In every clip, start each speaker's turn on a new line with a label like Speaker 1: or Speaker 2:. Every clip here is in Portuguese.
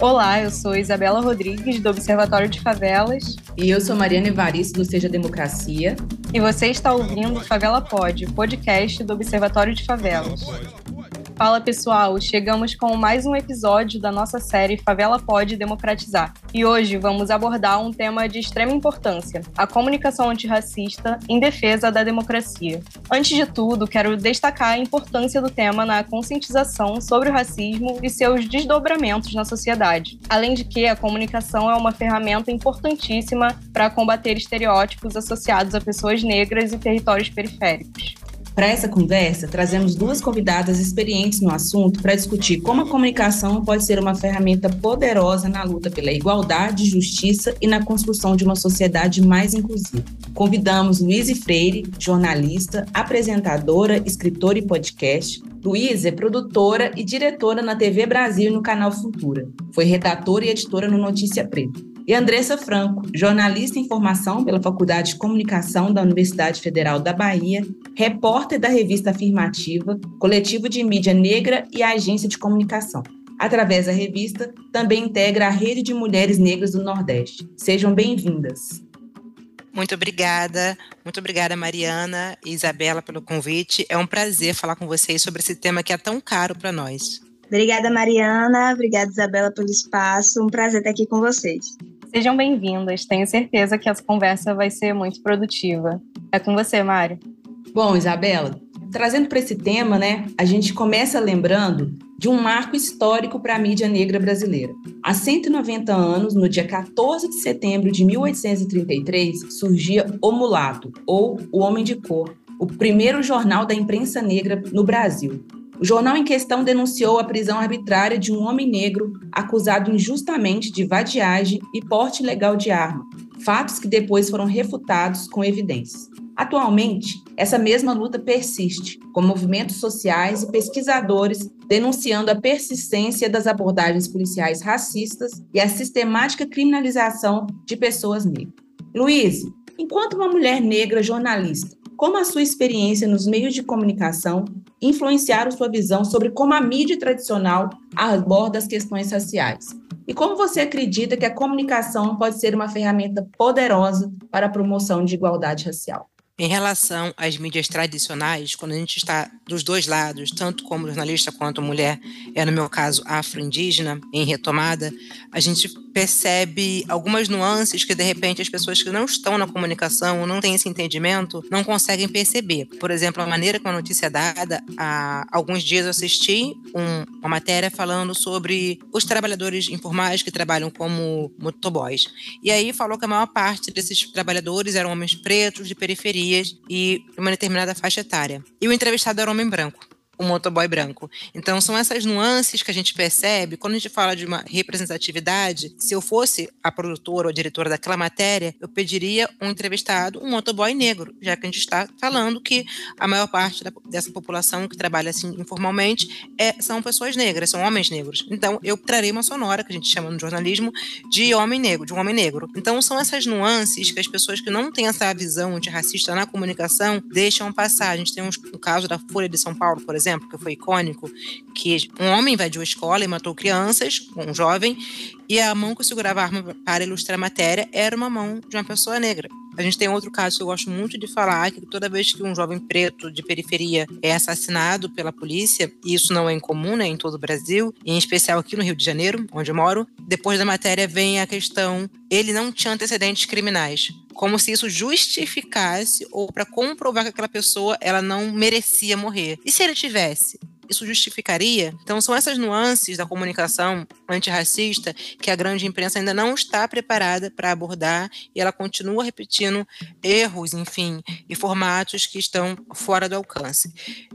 Speaker 1: Olá, eu sou Isabela Rodrigues, do Observatório de Favelas.
Speaker 2: E eu sou Mariana Evaristo, do Seja Democracia.
Speaker 1: E você está ouvindo Favela Pod, podcast do Observatório de Favelas. Fala pessoal, chegamos com mais um episódio da nossa série Favela Pode Democratizar. E hoje vamos abordar um tema de extrema importância: a comunicação antirracista em defesa da democracia. Antes de tudo, quero destacar a importância do tema na conscientização sobre o racismo e seus desdobramentos na sociedade. Além de que a comunicação é uma ferramenta importantíssima para combater estereótipos associados a pessoas negras e territórios periféricos.
Speaker 2: Para essa conversa, trazemos duas convidadas experientes no assunto para discutir como a comunicação pode ser uma ferramenta poderosa na luta pela igualdade, justiça e na construção de uma sociedade mais inclusiva. Convidamos Luíse Freire, jornalista, apresentadora, escritora e podcast. Luísa é produtora e diretora na TV Brasil e no canal Futura. Foi redatora e editora no Notícia Preta e Andressa Franco, jornalista em formação pela Faculdade de Comunicação da Universidade Federal da Bahia, repórter da revista Afirmativa, coletivo de mídia negra e agência de comunicação. Através da revista, também integra a Rede de Mulheres Negras do Nordeste. Sejam bem-vindas.
Speaker 3: Muito obrigada, muito obrigada, Mariana e Isabela, pelo convite. É um prazer falar com vocês sobre esse tema que é tão caro para nós.
Speaker 4: Obrigada, Mariana. Obrigada, Isabela, pelo espaço. Um prazer estar aqui com vocês.
Speaker 1: Sejam bem-vindas. Tenho certeza que essa conversa vai ser muito produtiva. É com você, Mário.
Speaker 2: Bom, Isabela, trazendo para esse tema, né, a gente começa lembrando de um marco histórico para a mídia negra brasileira. Há 190 anos, no dia 14 de setembro de 1833, surgia O Mulato, ou O Homem de Cor, o primeiro jornal da imprensa negra no Brasil. O jornal em questão denunciou a prisão arbitrária de um homem negro acusado injustamente de vadiagem e porte ilegal de arma, fatos que depois foram refutados com evidências. Atualmente, essa mesma luta persiste, com movimentos sociais e pesquisadores denunciando a persistência das abordagens policiais racistas e a sistemática criminalização de pessoas negras. Luiz, enquanto uma mulher negra jornalista, como a sua experiência nos meios de comunicação influenciaram sua visão sobre como a mídia tradicional aborda as questões raciais. E como você acredita que a comunicação pode ser uma ferramenta poderosa para a promoção de igualdade racial?
Speaker 3: Em relação às mídias tradicionais, quando a gente está dos dois lados, tanto como jornalista quanto mulher, é no meu caso afro-indígena, em retomada, a gente percebe algumas nuances que de repente as pessoas que não estão na comunicação, não têm esse entendimento, não conseguem perceber. Por exemplo, a maneira como a notícia é dada, há alguns dias eu assisti um, uma matéria falando sobre os trabalhadores informais que trabalham como motoboys. E aí falou que a maior parte desses trabalhadores eram homens pretos de periferia dias e uma determinada faixa etária. E o entrevistado era um homem branco o motoboy branco. Então, são essas nuances que a gente percebe quando a gente fala de uma representatividade. Se eu fosse a produtora ou a diretora daquela matéria, eu pediria um entrevistado, um motoboy negro, já que a gente está falando que a maior parte da, dessa população que trabalha assim informalmente é, são pessoas negras, são homens negros. Então, eu trarei uma sonora, que a gente chama no jornalismo, de homem negro, de um homem negro. Então, são essas nuances que as pessoas que não têm essa visão antirracista na comunicação deixam passar. A gente tem um, um caso da Folha de São Paulo, por exemplo, exemplo, que foi icônico, que um homem invadiu a escola e matou crianças, um jovem, e a mão que segurava a arma para ilustrar a matéria era uma mão de uma pessoa negra. A gente tem outro caso que eu gosto muito de falar, que toda vez que um jovem preto de periferia é assassinado pela polícia, e isso não é incomum né, em todo o Brasil, em especial aqui no Rio de Janeiro, onde eu moro, depois da matéria vem a questão, ele não tinha antecedentes criminais como se isso justificasse ou para comprovar que aquela pessoa ela não merecia morrer. E se ele tivesse? Isso justificaria? Então, são essas nuances da comunicação antirracista que a grande imprensa ainda não está preparada para abordar e ela continua repetindo erros, enfim, e formatos que estão fora do alcance.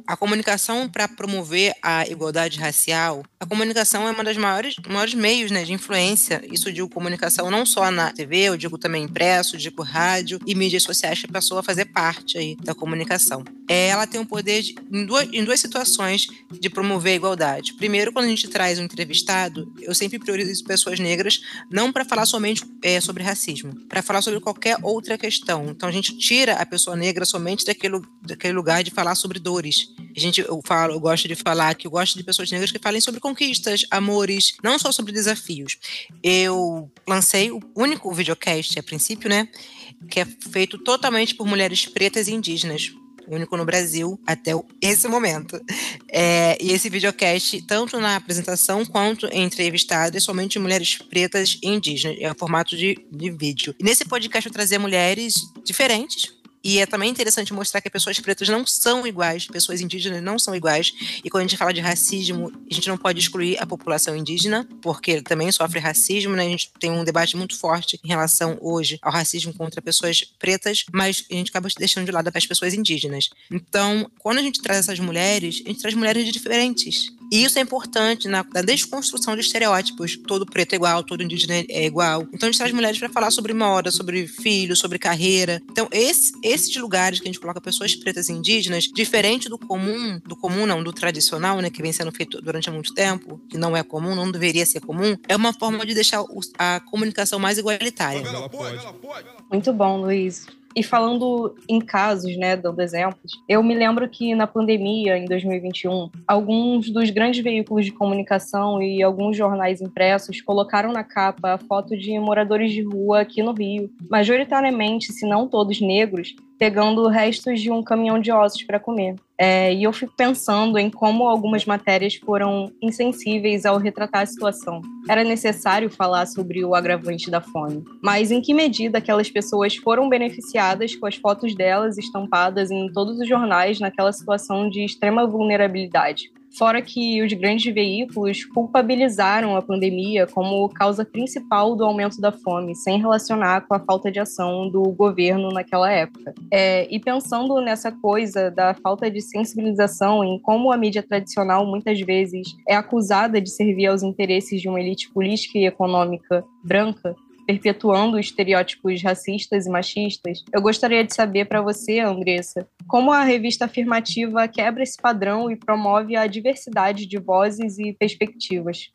Speaker 3: A comunicação para promover a igualdade racial, a comunicação é uma das maiores, maiores meios né, de influência. Isso digo comunicação não só na TV, eu digo também impresso, digo rádio e mídias sociais que passou a fazer parte aí da comunicação. É, ela tem o um poder de, em, duas, em duas situações de promover a igualdade. Primeiro, quando a gente traz um entrevistado, eu sempre priorizo pessoas negras, não para falar somente é, sobre racismo, para falar sobre qualquer outra questão. Então, a gente tira a pessoa negra somente daquele, daquele lugar de falar sobre dores A gente, eu falo, eu gosto de falar que eu gosto de pessoas negras que falem sobre conquistas, amores, não só sobre desafios. Eu lancei o único videocast, a princípio, né? Que é feito totalmente por mulheres pretas e indígenas único no Brasil até esse momento. É, e esse videocast, tanto na apresentação quanto em entrevistadas, somente mulheres pretas e indígenas, é o formato de, de vídeo. E nesse podcast eu trazia mulheres diferentes, e é também interessante mostrar que pessoas pretas não são iguais, pessoas indígenas não são iguais. E quando a gente fala de racismo, a gente não pode excluir a população indígena, porque também sofre racismo, né? A gente tem um debate muito forte em relação hoje ao racismo contra pessoas pretas, mas a gente acaba deixando de lado as pessoas indígenas. Então, quando a gente traz essas mulheres, a gente traz mulheres diferentes. E isso é importante na, na desconstrução de estereótipos. Todo preto é igual, todo indígena é igual. Então a gente traz mulheres para falar sobre moda, sobre filho, sobre carreira. Então, esse, esses lugares que a gente coloca pessoas pretas e indígenas, diferente do comum, do comum não, do tradicional, né, que vem sendo feito durante muito tempo, que não é comum, não deveria ser comum, é uma forma de deixar a comunicação mais igualitária.
Speaker 1: Muito bom, Luiz. E falando em casos, né, dando exemplos, eu me lembro que na pandemia, em 2021, alguns dos grandes veículos de comunicação e alguns jornais impressos colocaram na capa a foto de moradores de rua aqui no Rio, majoritariamente, se não todos negros, pegando restos de um caminhão de ossos para comer. É, e eu fico pensando em como algumas matérias foram insensíveis ao retratar a situação. Era necessário falar sobre o agravante da fome, mas em que medida aquelas pessoas foram beneficiadas com as fotos delas estampadas em todos os jornais naquela situação de extrema vulnerabilidade? Fora que os grandes veículos culpabilizaram a pandemia como causa principal do aumento da fome, sem relacionar com a falta de ação do governo naquela época. É, e pensando nessa coisa da falta de sensibilização em como a mídia tradicional muitas vezes é acusada de servir aos interesses de uma elite política e econômica branca, perpetuando estereótipos racistas e machistas, eu gostaria de saber para você, Andressa, como a revista afirmativa quebra esse padrão e promove a diversidade de vozes e perspectivas.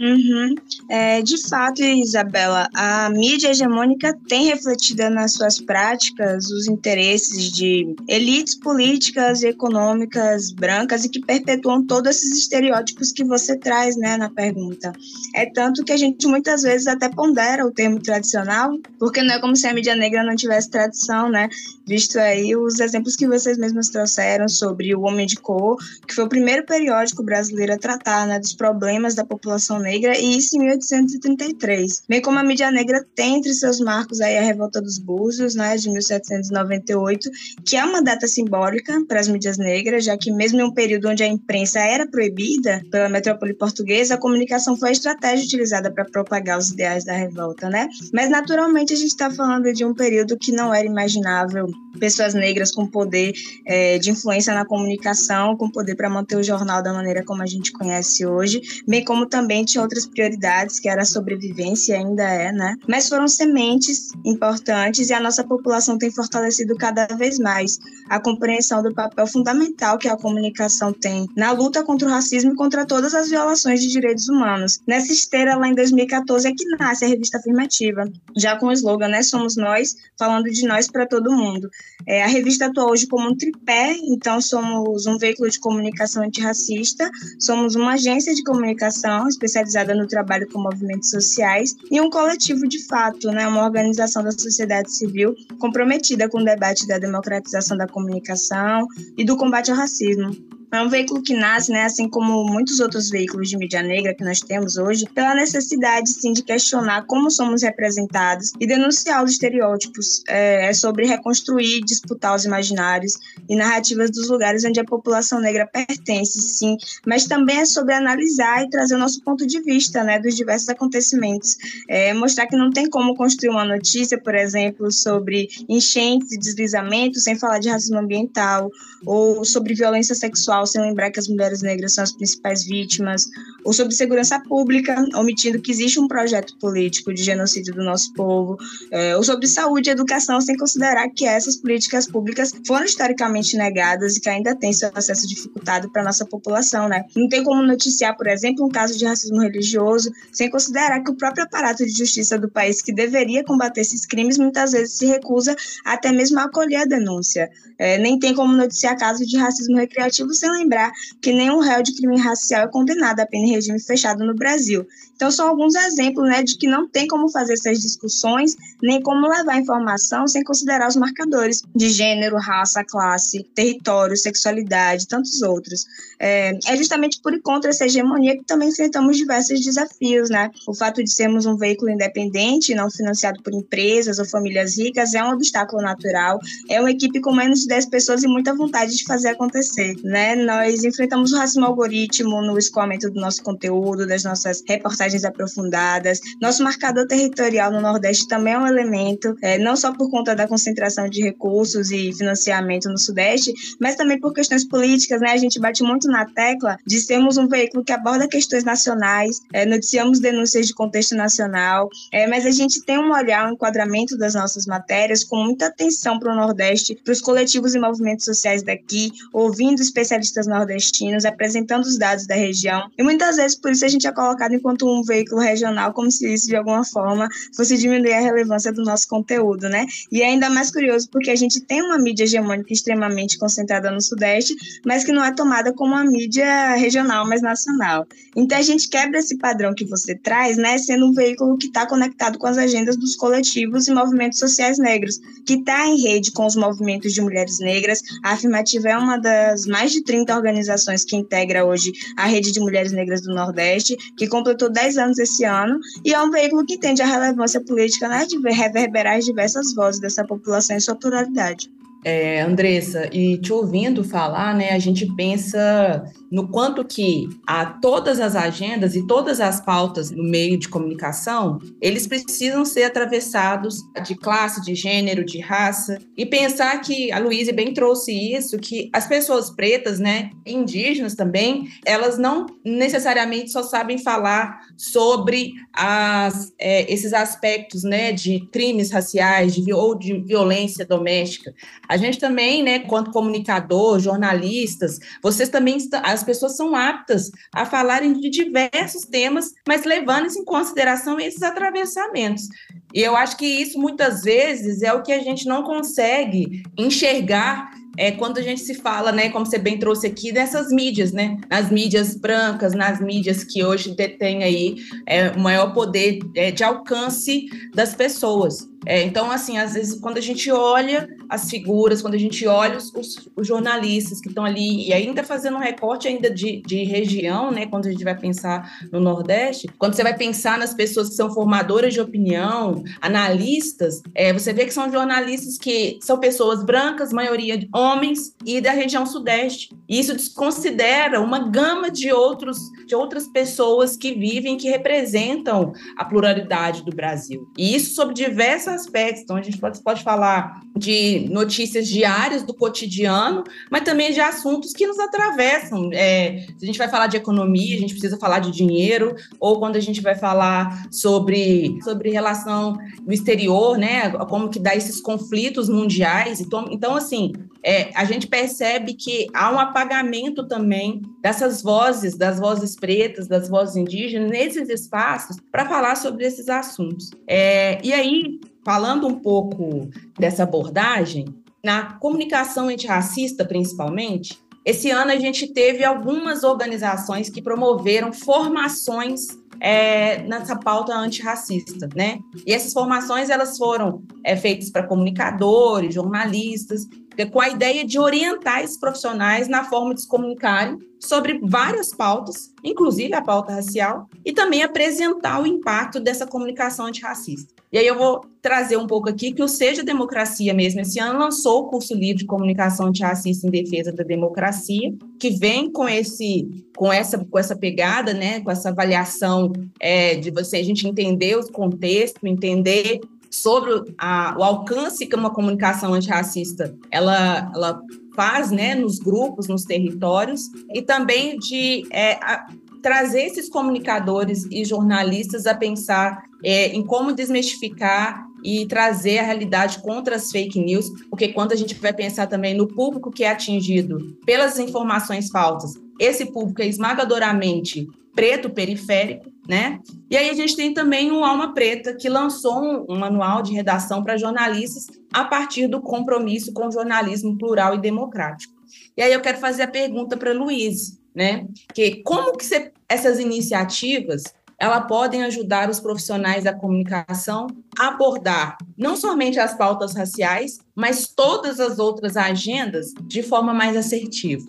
Speaker 4: Uhum. É, de fato, Isabela, a mídia hegemônica tem refletido nas suas práticas os interesses de elites políticas e econômicas brancas e que perpetuam todos esses estereótipos que você traz né, na pergunta. É tanto que a gente muitas vezes até pondera o termo tradicional, porque não é como se a mídia negra não tivesse tradição, né? Visto aí os exemplos que vocês mesmos trouxeram sobre o Homem de Cor, que foi o primeiro periódico brasileiro a tratar né, dos problemas da população negra negra, e isso em 1833. Bem como a mídia negra tem entre seus marcos aí a Revolta dos Búzios, né, de 1798, que é uma data simbólica para as mídias negras, já que mesmo em um período onde a imprensa era proibida pela metrópole portuguesa, a comunicação foi a estratégia utilizada para propagar os ideais da revolta, né? Mas naturalmente a gente está falando de um período que não era imaginável pessoas negras com poder é, de influência na comunicação, com poder para manter o jornal da maneira como a gente conhece hoje, bem como também tinha outras prioridades, que era a sobrevivência, ainda é, né? Mas foram sementes importantes e a nossa população tem fortalecido cada vez mais a compreensão do papel fundamental que a comunicação tem na luta contra o racismo e contra todas as violações de direitos humanos. Nessa esteira, lá em 2014, é que nasce a revista afirmativa, já com o slogan, né? Somos nós, falando de nós para todo mundo. É, a revista atua hoje como um tripé, então somos um veículo de comunicação antirracista, somos uma agência de comunicação especializada no trabalho com movimentos sociais e um coletivo de fato, né, uma organização da sociedade civil comprometida com o debate da democratização da comunicação e do combate ao racismo. É um veículo que nasce, né, assim como muitos outros veículos de mídia negra que nós temos hoje, pela necessidade, sim, de questionar como somos representados e denunciar os estereótipos. É, é sobre reconstruir, disputar os imaginários e narrativas dos lugares onde a população negra pertence, sim, mas também é sobre analisar e trazer o nosso ponto de vista, né, dos diversos acontecimentos. É, mostrar que não tem como construir uma notícia, por exemplo, sobre enchentes e deslizamentos sem falar de racismo ambiental, ou sobre violência sexual sem lembrar que as mulheres negras são as principais vítimas, ou sobre segurança pública, omitindo que existe um projeto político de genocídio do nosso povo, é, ou sobre saúde e educação, sem considerar que essas políticas públicas foram historicamente negadas e que ainda têm seu acesso dificultado para nossa população. Né? Não tem como noticiar, por exemplo, um caso de racismo religioso, sem considerar que o próprio aparato de justiça do país que deveria combater esses crimes muitas vezes se recusa até mesmo a acolher a denúncia. É, nem tem como noticiar casos de racismo recreativo sem lembrar que nenhum réu de crime racial é condenado a pena em regime fechado no Brasil. Então, são alguns exemplos né, de que não tem como fazer essas discussões, nem como levar informação sem considerar os marcadores de gênero, raça, classe, território, sexualidade, tantos outros. É, é justamente por contra essa hegemonia que também enfrentamos diversos desafios, né? O fato de sermos um veículo independente, não financiado por empresas ou famílias ricas, é um obstáculo natural. É uma equipe com menos de 10 pessoas e muita vontade de fazer acontecer, né? Nós enfrentamos o racismo algoritmo no escoamento do nosso conteúdo, das nossas reportagens aprofundadas. Nosso marcador territorial no Nordeste também é um elemento, é, não só por conta da concentração de recursos e financiamento no Sudeste, mas também por questões políticas, né? A gente bate muito na tecla de sermos um veículo que aborda questões nacionais, é, noticiamos denúncias de contexto nacional, é, mas a gente tem um olhar, um enquadramento das nossas matérias com muita atenção para o Nordeste, para os coletivos e movimentos sociais daqui, ouvindo especialistas nordestinos, apresentando os dados da região. E muitas vezes por isso a gente é colocado enquanto um veículo regional, como se isso de alguma forma fosse diminuir a relevância do nosso conteúdo, né? E é ainda mais curioso porque a gente tem uma mídia hegemônica extremamente concentrada no Sudeste, mas que não é tomada como uma mídia regional, mas nacional. Então a gente quebra esse padrão que você traz, né? Sendo um veículo que está conectado com as agendas dos coletivos e movimentos sociais negros, que está em rede com os movimentos de mulheres negras. A Afirmativa é uma das mais de 30 organizações que integra hoje a rede de mulheres negras do Nordeste, que completou 10 10 anos esse ano, e é um veículo que entende a relevância política né, de reverberar as diversas vozes dessa população em sua pluralidade.
Speaker 2: É, Andressa, e te ouvindo falar, né, a gente pensa no quanto que a todas as agendas e todas as pautas no meio de comunicação, eles precisam ser atravessados de classe, de gênero, de raça, e pensar que a Luísa bem trouxe isso, que as pessoas pretas, né, indígenas também, elas não necessariamente só sabem falar sobre as, é, esses aspectos, né, de crimes raciais de, ou de violência doméstica. A gente também, né, quanto comunicador, jornalistas, vocês também, as as pessoas são aptas a falarem de diversos temas, mas levando em consideração esses atravessamentos. E eu acho que isso muitas vezes é o que a gente não consegue enxergar é quando a gente se fala, né, como você bem trouxe aqui, dessas mídias, né, nas mídias brancas, nas mídias que hoje detêm aí é, o maior poder é, de alcance das pessoas. É, então, assim, às vezes, quando a gente olha as figuras, quando a gente olha os, os, os jornalistas que estão ali, e ainda fazendo um recorte ainda de, de, região, né, quando a gente vai pensar no Nordeste, quando você vai pensar nas pessoas que são formadoras de opinião, analistas, é, você vê que são jornalistas que são pessoas brancas, maioria homens, e da região Sudeste. E isso desconsidera uma gama de, outros, de outras pessoas que vivem, que representam a pluralidade do Brasil. E isso sobre diversas aspectos. Então, a gente pode, pode falar de notícias diárias do cotidiano, mas também de assuntos que nos atravessam. É, se a gente vai falar de economia, a gente precisa falar de dinheiro, ou quando a gente vai falar sobre, sobre relação no exterior, né? Como que dá esses conflitos mundiais. Então, então assim, é, a gente percebe que há um apagamento também dessas vozes, das vozes pretas, das vozes indígenas, nesses espaços, para falar sobre esses assuntos. É, e aí, falando um pouco dessa abordagem, na comunicação antirracista, principalmente, esse ano a gente teve algumas organizações que promoveram formações é, nessa pauta antirracista, né? E essas formações elas foram é, feitas para comunicadores, jornalistas, com a ideia de orientar esses profissionais na forma de se comunicarem sobre várias pautas, inclusive a pauta racial, e também apresentar o impacto dessa comunicação antirracista. E aí eu vou trazer um pouco aqui que o Seja Democracia mesmo esse ano lançou o curso livre de comunicação antirracista em defesa da democracia, que vem com esse com essa com essa pegada, né, com essa avaliação é, de você a gente entender o contexto, entender sobre a, o alcance que uma comunicação antirracista ela, ela faz né, nos grupos, nos territórios, e também de é, a, trazer esses comunicadores e jornalistas a pensar é, em como desmistificar e trazer a realidade contra as fake news, porque quando a gente vai pensar também no público que é atingido pelas informações falsas, esse público é esmagadoramente preto periférico, né? E aí a gente tem também o Alma Preta, que lançou um, um manual de redação para jornalistas a partir do compromisso com o jornalismo plural e democrático. E aí eu quero fazer a pergunta para Luiz, né? Que como que você, essas iniciativas elas podem ajudar os profissionais da comunicação a abordar não somente as pautas raciais, mas todas as outras agendas de forma mais assertiva.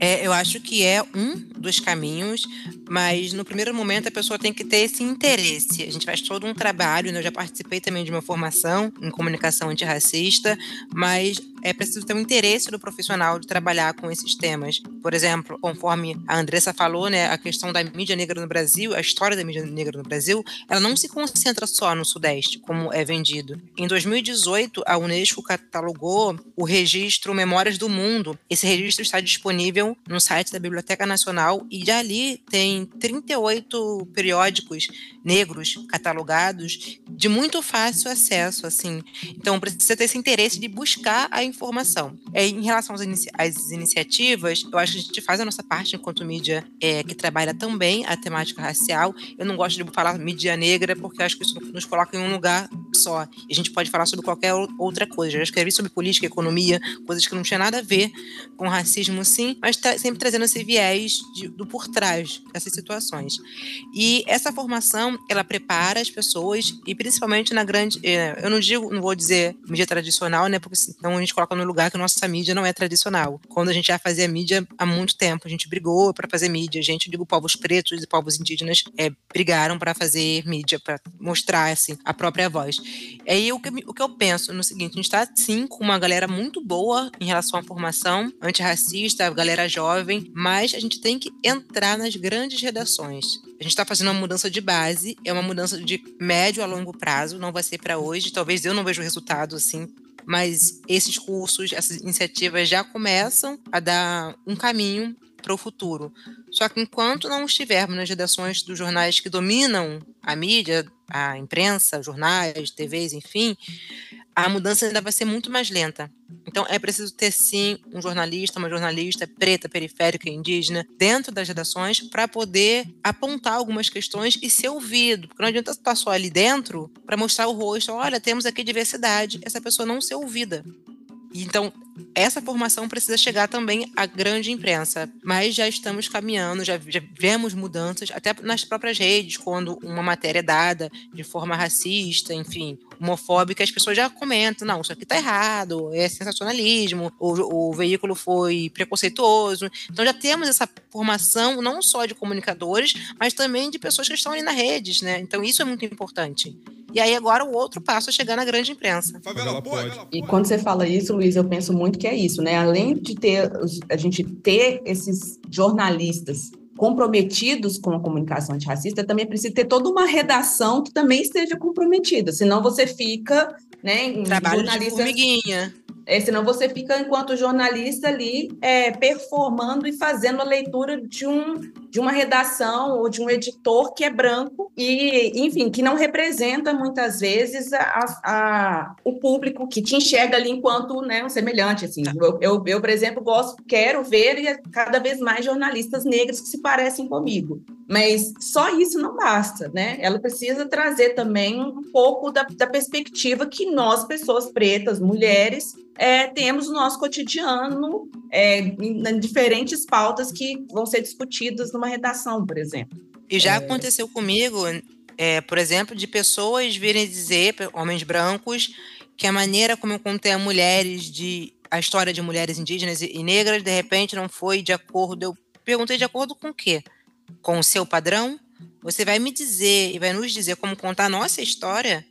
Speaker 3: É, eu acho que é um dos caminhos, mas no primeiro momento a pessoa tem que ter esse interesse. A gente faz todo um trabalho, né? eu já participei também de uma formação em comunicação antirracista, mas é preciso ter um interesse do profissional de trabalhar com esses temas. Por exemplo, conforme a Andressa falou, né, a questão da mídia negra no Brasil, a história da mídia negra no Brasil, ela não se concentra só no Sudeste, como é vendido. Em 2018, a Unesco catalogou o registro Memórias do Mundo. Esse registro está disponível no site da Biblioteca Nacional e de ali tem 38 periódicos negros catalogados de muito fácil acesso, assim. Então precisa ter esse interesse de buscar a informação. É, em relação às, inici às, iniciativas, eu acho que a gente faz a nossa parte enquanto mídia é, que trabalha também a temática racial. Eu não gosto de falar mídia negra porque acho que isso nos coloca em um lugar só. A gente pode falar sobre qualquer outra coisa. Já escrevi sobre política, economia, coisas que não tinha nada a ver com racismo, sim, mas tra sempre trazendo esse viés de, do por trás dessas situações. E essa formação, ela prepara as pessoas e principalmente na grande, é, eu não digo, não vou dizer mídia tradicional, né, porque senão a gente coloca no lugar que nossa mídia não é tradicional. Quando a gente já fazia mídia há muito tempo, a gente brigou para fazer mídia. A gente, digo, povos pretos e povos indígenas é, brigaram para fazer mídia, para mostrar assim, a própria voz. Aí o que, o que eu penso no seguinte: a gente está sim com uma galera muito boa em relação à formação antirracista, galera jovem, mas a gente tem que entrar nas grandes redações. A gente está fazendo uma mudança de base, é uma mudança de médio a longo prazo, não vai ser para hoje. Talvez eu não veja o resultado assim mas esses cursos, essas iniciativas já começam a dar um caminho para o futuro. Só que enquanto não estivermos nas redações dos jornais que dominam a mídia, a imprensa, jornais, TVs, enfim, a mudança ainda vai ser muito mais lenta. Então é preciso ter sim um jornalista, uma jornalista preta, periférica, indígena dentro das redações para poder apontar algumas questões e ser ouvido, porque não adianta estar só ali dentro para mostrar o rosto, olha, temos aqui diversidade, essa pessoa não ser ouvida. Então, essa formação precisa chegar também à grande imprensa, mas já estamos caminhando, já, já vemos mudanças, até nas próprias redes, quando uma matéria é dada de forma racista, enfim, homofóbica, as pessoas já comentam, não, isso aqui tá errado, é sensacionalismo, o, o veículo foi preconceituoso. Então já temos essa formação não só de comunicadores, mas também de pessoas que estão ali nas redes, né? Então isso é muito importante. E aí agora o outro passo é chegar na grande imprensa. Favela
Speaker 2: pode. E quando você fala isso, Luiz, eu penso muito que é isso, né? Além de ter a gente ter esses jornalistas comprometidos com a comunicação antirracista, também precisa ter toda uma redação que também esteja comprometida, senão você fica, né,
Speaker 3: em Trabalho jornalista... de formiguinha.
Speaker 2: É, senão você fica, enquanto jornalista, ali é, performando e fazendo a leitura de, um, de uma redação ou de um editor que é branco e, enfim, que não representa muitas vezes a, a o público que te enxerga ali enquanto né, um semelhante. Assim. Tá. Eu, eu, eu, por exemplo, gosto, quero ver cada vez mais jornalistas negros que se parecem comigo. Mas só isso não basta, né? Ela precisa trazer também um pouco da, da perspectiva que nós, pessoas pretas, mulheres, é, temos no nosso cotidiano é, em, em, diferentes pautas que vão ser discutidas numa redação, por exemplo.
Speaker 3: E já é... aconteceu comigo, é, por exemplo, de pessoas virem dizer, homens brancos, que a maneira como eu contei a mulheres de a história de mulheres indígenas e, e negras, de repente, não foi de acordo. Eu perguntei de acordo com o quê? com o seu padrão, você vai me dizer e vai nos dizer como contar a nossa história.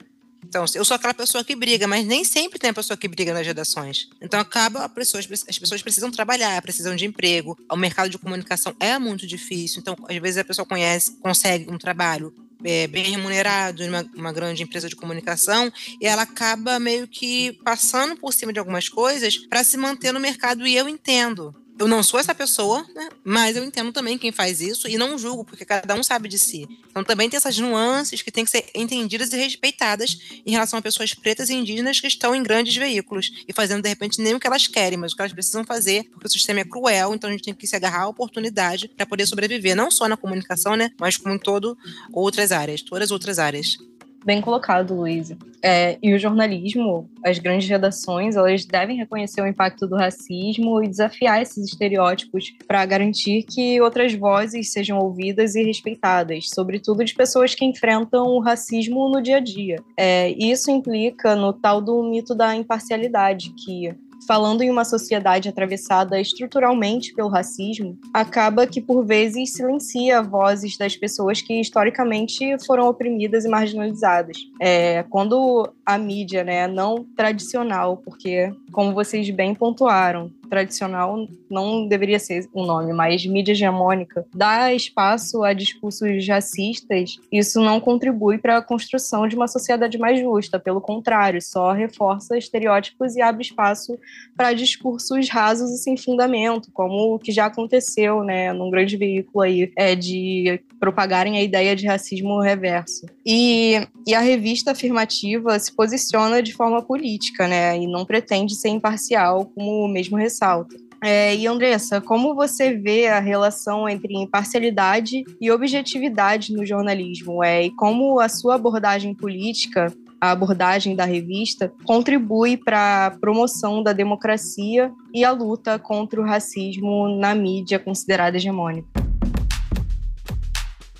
Speaker 3: Então, eu sou aquela pessoa que briga, mas nem sempre tem a pessoa que briga nas redações. Então, acaba as pessoas, as pessoas precisam trabalhar, precisam de emprego. O mercado de comunicação é muito difícil. Então, às vezes a pessoa conhece, consegue um trabalho é, bem remunerado em uma, uma, grande empresa de comunicação e ela acaba meio que passando por cima de algumas coisas para se manter no mercado. E eu entendo eu não sou essa pessoa, né? mas eu entendo também quem faz isso e não julgo, porque cada um sabe de si. Então também tem essas nuances que têm que ser entendidas e respeitadas em relação a pessoas pretas e indígenas que estão em grandes veículos e fazendo de repente nem o que elas querem, mas o que elas precisam fazer, porque o sistema é cruel, então a gente tem que se agarrar à oportunidade para poder sobreviver, não só na comunicação, né, mas como em todo outras áreas, todas as outras áreas.
Speaker 1: Bem colocado, Luiz. É, e o jornalismo, as grandes redações elas devem reconhecer o impacto do racismo e desafiar esses estereótipos para garantir que outras vozes sejam ouvidas e respeitadas, sobretudo de pessoas que enfrentam o racismo no dia a dia. É, isso implica no tal do mito da imparcialidade, que falando em uma sociedade atravessada estruturalmente pelo racismo, acaba que por vezes silencia vozes das pessoas que historicamente foram oprimidas e marginalizadas. É, quando a mídia, né, não tradicional, porque como vocês bem pontuaram, tradicional não deveria ser o nome, mas mídia hegemônica, dá espaço a discursos racistas, isso não contribui para a construção de uma sociedade mais justa. Pelo contrário, só reforça estereótipos e abre espaço para discursos rasos e sem fundamento, como o que já aconteceu, né, num grande veículo aí, é, de propagarem a ideia de racismo reverso. E, e a revista afirmativa se posiciona de forma política, né, e não pretende ser imparcial, como mesmo ressalta. É, e Andressa, como você vê a relação entre imparcialidade e objetividade no jornalismo? É, e como a sua abordagem política, a abordagem da revista, contribui para a promoção da democracia e a luta contra o racismo na mídia considerada hegemônica?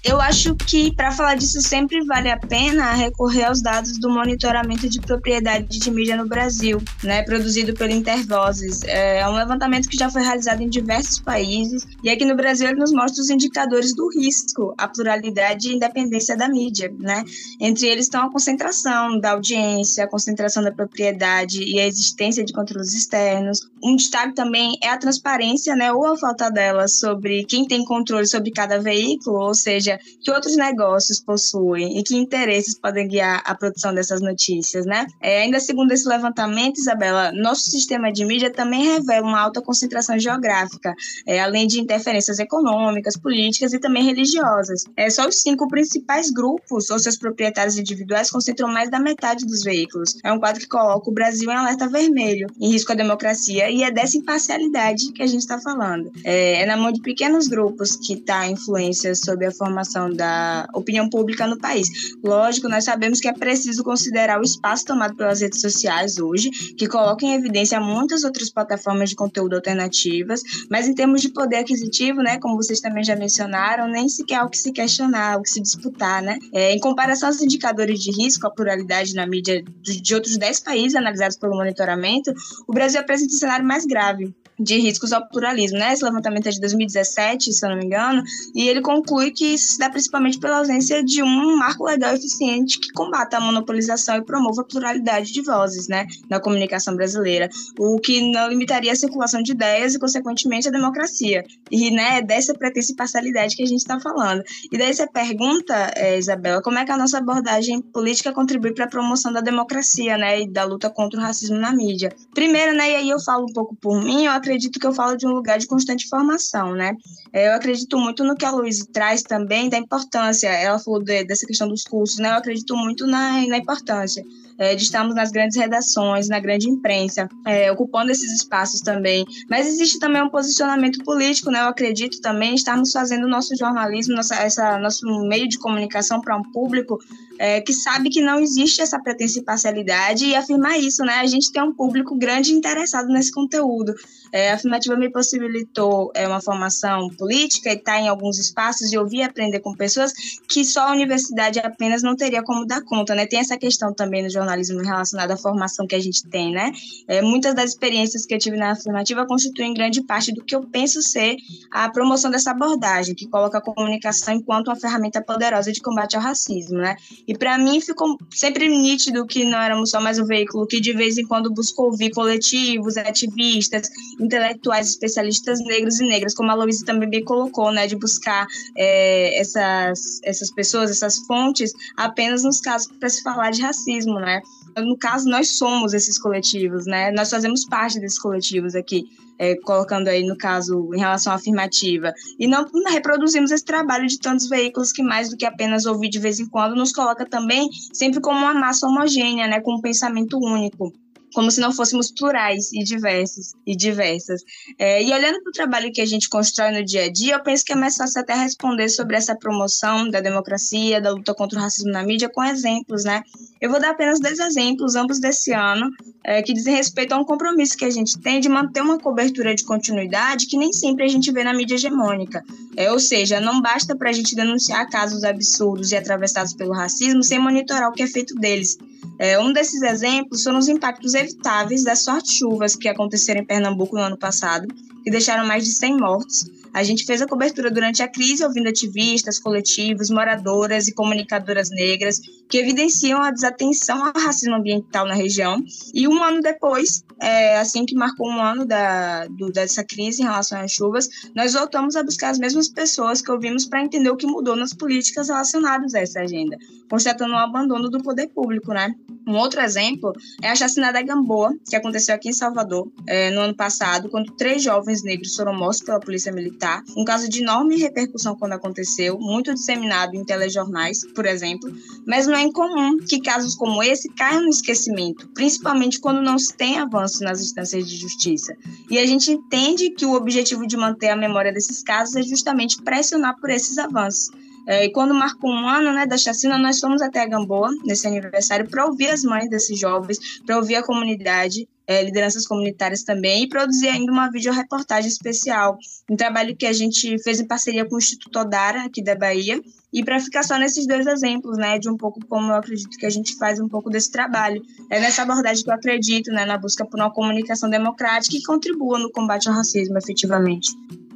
Speaker 4: Eu acho que para falar disso sempre vale a pena recorrer aos dados do monitoramento de propriedade de mídia no Brasil, né, produzido pelo Intervozes. É um levantamento que já foi realizado em diversos países e aqui no Brasil ele nos mostra os indicadores do risco, a pluralidade e independência da mídia, né? Entre eles estão a concentração da audiência, a concentração da propriedade e a existência de controles externos. Um destaque também é a transparência, né, ou a falta dela sobre quem tem controle sobre cada veículo, ou seja, que outros negócios possuem e que interesses podem guiar a produção dessas notícias, né? É, ainda segundo esse levantamento, Isabela, nosso sistema de mídia também revela uma alta concentração geográfica, é, além de interferências econômicas, políticas e também religiosas. É, só os cinco principais grupos ou seus proprietários individuais concentram mais da metade dos veículos. É um quadro que coloca o Brasil em alerta vermelho, em risco à democracia, e é dessa imparcialidade que a gente está falando. É, é na mão de pequenos grupos que está a influência sobre a formação formação da opinião pública no país. Lógico, nós sabemos que é preciso considerar o espaço tomado pelas redes sociais hoje, que colocam em evidência muitas outras plataformas de conteúdo alternativas, mas em termos de poder aquisitivo, né, como vocês também já mencionaram, nem sequer é o que se questionar, o que se disputar, né? É, em comparação aos indicadores de risco, a pluralidade na mídia de outros 10 países analisados pelo monitoramento, o Brasil apresenta um cenário mais grave de riscos ao pluralismo, né? Esse levantamento é de 2017, se eu não me engano, e ele conclui que isso se dá principalmente pela ausência de um marco legal eficiente que combata a monopolização e promova a pluralidade de vozes, né, na comunicação brasileira, o que não limitaria a circulação de ideias e, consequentemente, a democracia. E, né, é dessa pretensa parcialidade que a gente está falando. E daí você pergunta, é, Isabela, como é que a nossa abordagem política contribui para a promoção da democracia, né, e da luta contra o racismo na mídia? Primeiro, né, e aí eu falo um pouco por mim, eu que eu falo de um lugar de constante formação, né? É, eu acredito muito no que a Luísa traz também da importância. Ela falou de, dessa questão dos cursos, né? Eu acredito muito na, na importância é, de estarmos nas grandes redações, na grande imprensa, é, ocupando esses espaços também. Mas existe também um posicionamento político, né? Eu acredito também estarmos fazendo o nosso jornalismo, nossa, essa, nosso meio de comunicação para um público é, que sabe que não existe essa pretensa parcialidade e afirmar isso, né? A gente tem um público grande interessado nesse conteúdo. É, a afirmativa me possibilitou é, uma formação política e estar tá em alguns espaços de ouvir e aprender com pessoas que só a universidade apenas não teria como dar conta, né? Tem essa questão também no jornalismo relacionada à formação que a gente tem, né? É, muitas das experiências que eu tive na afirmativa constituem grande parte do que eu penso ser a promoção dessa abordagem, que coloca a comunicação enquanto uma ferramenta poderosa de combate ao racismo, né? E para mim ficou sempre nítido que não éramos só mais um veículo que de vez em quando buscou ouvir coletivos, ativistas, intelectuais, especialistas negros e negras, como a Louise também bem colocou, né, de buscar é, essas, essas pessoas, essas fontes, apenas nos casos para se falar de racismo, né? No caso, nós somos esses coletivos, né? Nós fazemos parte desses coletivos aqui, é, colocando aí no caso em relação à afirmativa. E não reproduzimos esse trabalho de tantos veículos que mais do que apenas ouvir de vez em quando nos coloca também sempre como uma massa homogênea, né? Com um pensamento único como se não fôssemos plurais e diversos e diversas. É, e olhando para o trabalho que a gente constrói no dia a dia, eu penso que é mais fácil até responder sobre essa promoção da democracia, da luta contra o racismo na mídia, com exemplos, né? Eu vou dar apenas dois exemplos, ambos desse ano. é, que dizem respeito a um compromisso que a gente tem de manter uma cobertura de continuidade que nem sempre a gente vê na mídia hegemônica. É, ou seja, não basta para a gente denunciar casos absurdos e atravessados pelo racismo sem monitorar o que é feito deles. É, um desses exemplos foram os impactos evitáveis das fortes chuvas que aconteceram em Pernambuco no ano passado, que deixaram mais de 100 mortos, a gente fez a cobertura durante a crise, ouvindo ativistas, coletivos, moradoras e comunicadoras negras que evidenciam a desatenção ao racismo ambiental na região. E um ano depois, é, assim que marcou um ano da, do, dessa crise em relação às chuvas, nós voltamos a buscar as mesmas pessoas que ouvimos para entender o que mudou nas políticas relacionadas a essa agenda, constatando o um abandono do poder público, né? Um outro exemplo é a chacina da Gamboa, que aconteceu aqui em Salvador é, no ano passado, quando três jovens negros foram mortos pela polícia militar. Um caso de enorme repercussão quando aconteceu, muito disseminado em telejornais, por exemplo, mas não é incomum que casos como esse caiam no esquecimento, principalmente quando não se tem avanço nas instâncias de justiça. E a gente entende que o objetivo de manter a memória desses casos é justamente pressionar por esses avanços. É, e quando marcou um ano né, da chacina, nós fomos até a Gamboa, nesse aniversário, para ouvir as mães desses jovens, para ouvir a comunidade, é, lideranças comunitárias também, e produzir ainda uma videoreportagem especial, um trabalho que a gente fez em parceria com o Instituto Odara, aqui da Bahia, e para ficar só nesses dois exemplos, né, de um pouco como eu acredito que a gente faz um pouco desse trabalho. É nessa abordagem que eu acredito, né, na busca por uma comunicação democrática que contribua no combate ao racismo, efetivamente.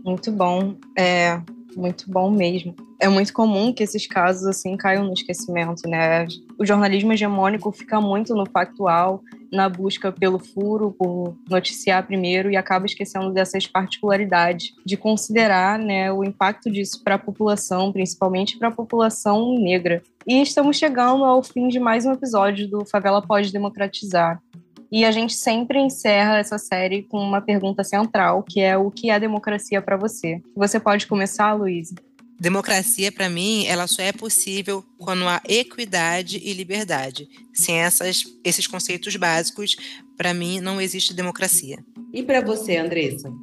Speaker 1: Muito bom. É, muito bom mesmo. É muito comum que esses casos assim caiam no esquecimento, né? O jornalismo hegemônico fica muito no factual, na busca pelo furo, por noticiar primeiro e acaba esquecendo dessas particularidades, de considerar, né, o impacto disso para a população, principalmente para a população negra. E estamos chegando ao fim de mais um episódio do Favela Pode Democratizar. E a gente sempre encerra essa série com uma pergunta central, que é o que é democracia para você? Você pode começar, Luísa?
Speaker 3: Democracia, para mim, ela só é possível quando há equidade e liberdade. Sem essas, esses conceitos básicos, para mim, não existe democracia.
Speaker 2: E para você, Andressa?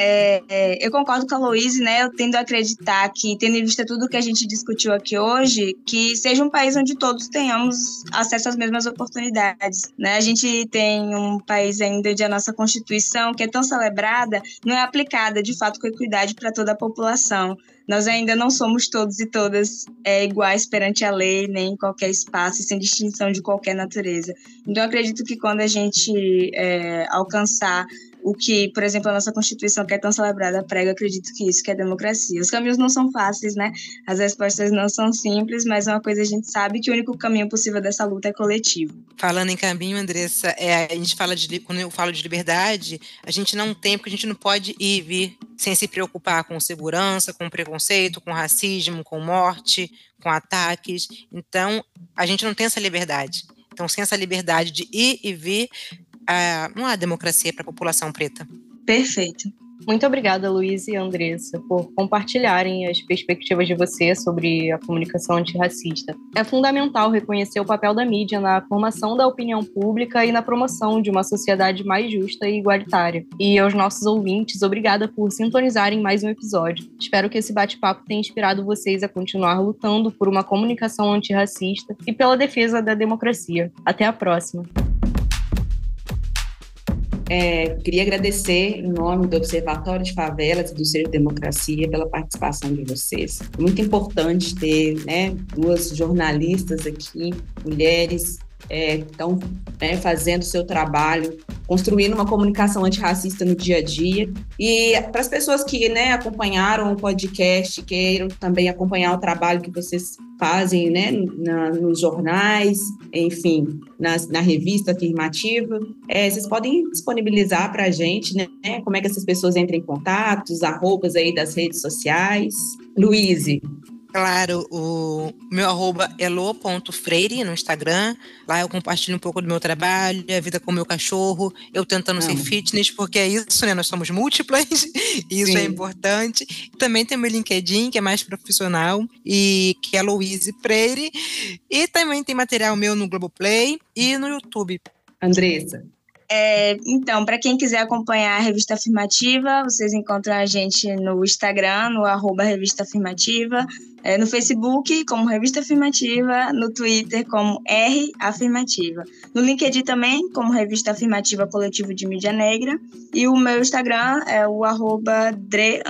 Speaker 4: É, é, eu concordo com a Louise, né? Eu tendo a acreditar que, tendo em vista tudo que a gente discutiu aqui hoje, que seja um país onde todos tenhamos acesso às mesmas oportunidades, né? A gente tem um país ainda onde a nossa Constituição, que é tão celebrada, não é aplicada de fato com equidade para toda a população. Nós ainda não somos todos e todas é, iguais perante a lei, nem em qualquer espaço, sem distinção de qualquer natureza. Então, acredito que quando a gente é, alcançar o que, por exemplo, a nossa Constituição, que é tão celebrada, prega, acredito que isso que é democracia. Os caminhos não são fáceis, né? As respostas não são simples, mas uma coisa a gente sabe que o único caminho possível dessa luta é coletivo.
Speaker 3: Falando em caminho, Andressa, é, a gente fala de quando eu falo de liberdade, a gente não tem, porque a gente não pode ir e vir sem se preocupar com segurança, com preconceito, com racismo, com morte, com ataques. Então, a gente não tem essa liberdade. Então, sem essa liberdade de ir e vir, a, não há democracia para a população preta.
Speaker 4: Perfeito.
Speaker 1: Muito obrigada, Luiz e Andressa, por compartilharem as perspectivas de você sobre a comunicação antirracista. É fundamental reconhecer o papel da mídia na formação da opinião pública e na promoção de uma sociedade mais justa e igualitária. E aos nossos ouvintes, obrigada por sintonizarem mais um episódio. Espero que esse bate-papo tenha inspirado vocês a continuar lutando por uma comunicação antirracista e pela defesa da democracia. Até a próxima!
Speaker 2: É, queria agradecer, em nome do Observatório de Favelas e do Ser Democracia, pela participação de vocês. Muito importante ter né, duas jornalistas aqui, mulheres, estão é, né, fazendo seu trabalho, construindo uma comunicação antirracista no dia a dia. E para as pessoas que né, acompanharam o podcast, queiram também acompanhar o trabalho que vocês fazem né, na, nos jornais, enfim, nas, na revista afirmativa, é, vocês podem disponibilizar para a gente né, como é que essas pessoas entram em contato, os arrobas aí das redes sociais. Luíse,
Speaker 3: Claro, o meu arroba é lo.freire no Instagram. Lá eu compartilho um pouco do meu trabalho, a vida com o meu cachorro, eu tentando ser fitness, porque é isso, né? Nós somos múltiplas, e isso é Sim. é importante. Também tem meu LinkedIn, que é mais profissional, e que é Louise Freire. E também tem material meu no Globoplay e no YouTube.
Speaker 2: Andressa.
Speaker 4: É, então, para quem quiser acompanhar a Revista Afirmativa, vocês encontram a gente no Instagram, no arroba Revista Afirmativa, é, no Facebook como Revista Afirmativa, no Twitter como R Afirmativa, no LinkedIn também como Revista Afirmativa Coletivo de Mídia Negra e o meu Instagram é o arroba Dre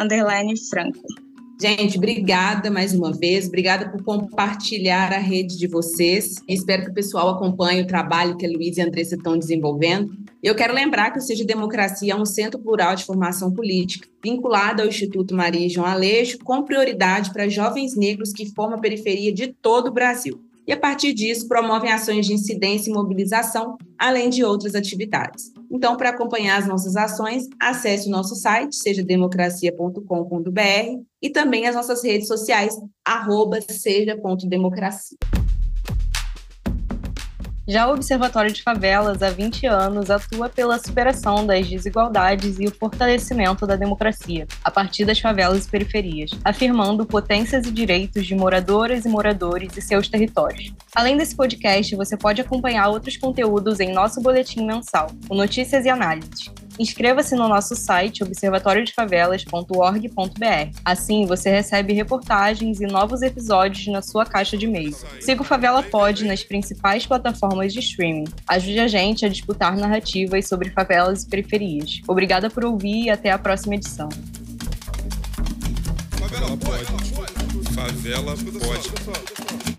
Speaker 4: Franco.
Speaker 2: Gente, obrigada mais uma vez, obrigada por compartilhar a rede de vocês. Espero que o pessoal acompanhe o trabalho que a Luísa e a Andressa estão desenvolvendo. Eu quero lembrar que o Seja Democracia é um centro plural de formação política, vinculado ao Instituto Maria João Aleixo, com prioridade para jovens negros que formam a periferia de todo o Brasil. E a partir disso, promovem ações de incidência e mobilização, além de outras atividades. Então, para acompanhar as nossas ações, acesse o nosso site, sejademocracia.com.br, e também as nossas redes sociais, arroba seja.democracia.
Speaker 1: Já o Observatório de Favelas, há 20 anos, atua pela superação das desigualdades e o fortalecimento da democracia, a partir das favelas e periferias, afirmando potências e direitos de moradoras e moradores e seus territórios. Além desse podcast, você pode acompanhar outros conteúdos em nosso boletim mensal, o Notícias e Análises. Inscreva-se no nosso site observatoriodefavelas.org.br. Assim, você recebe reportagens e novos episódios na sua caixa de e-mail. Siga o Favela Pod nas principais plataformas de streaming. Ajude a gente a disputar narrativas sobre favelas e periferias. Obrigada por ouvir e até a próxima edição. Favela Pod. Favela Pod.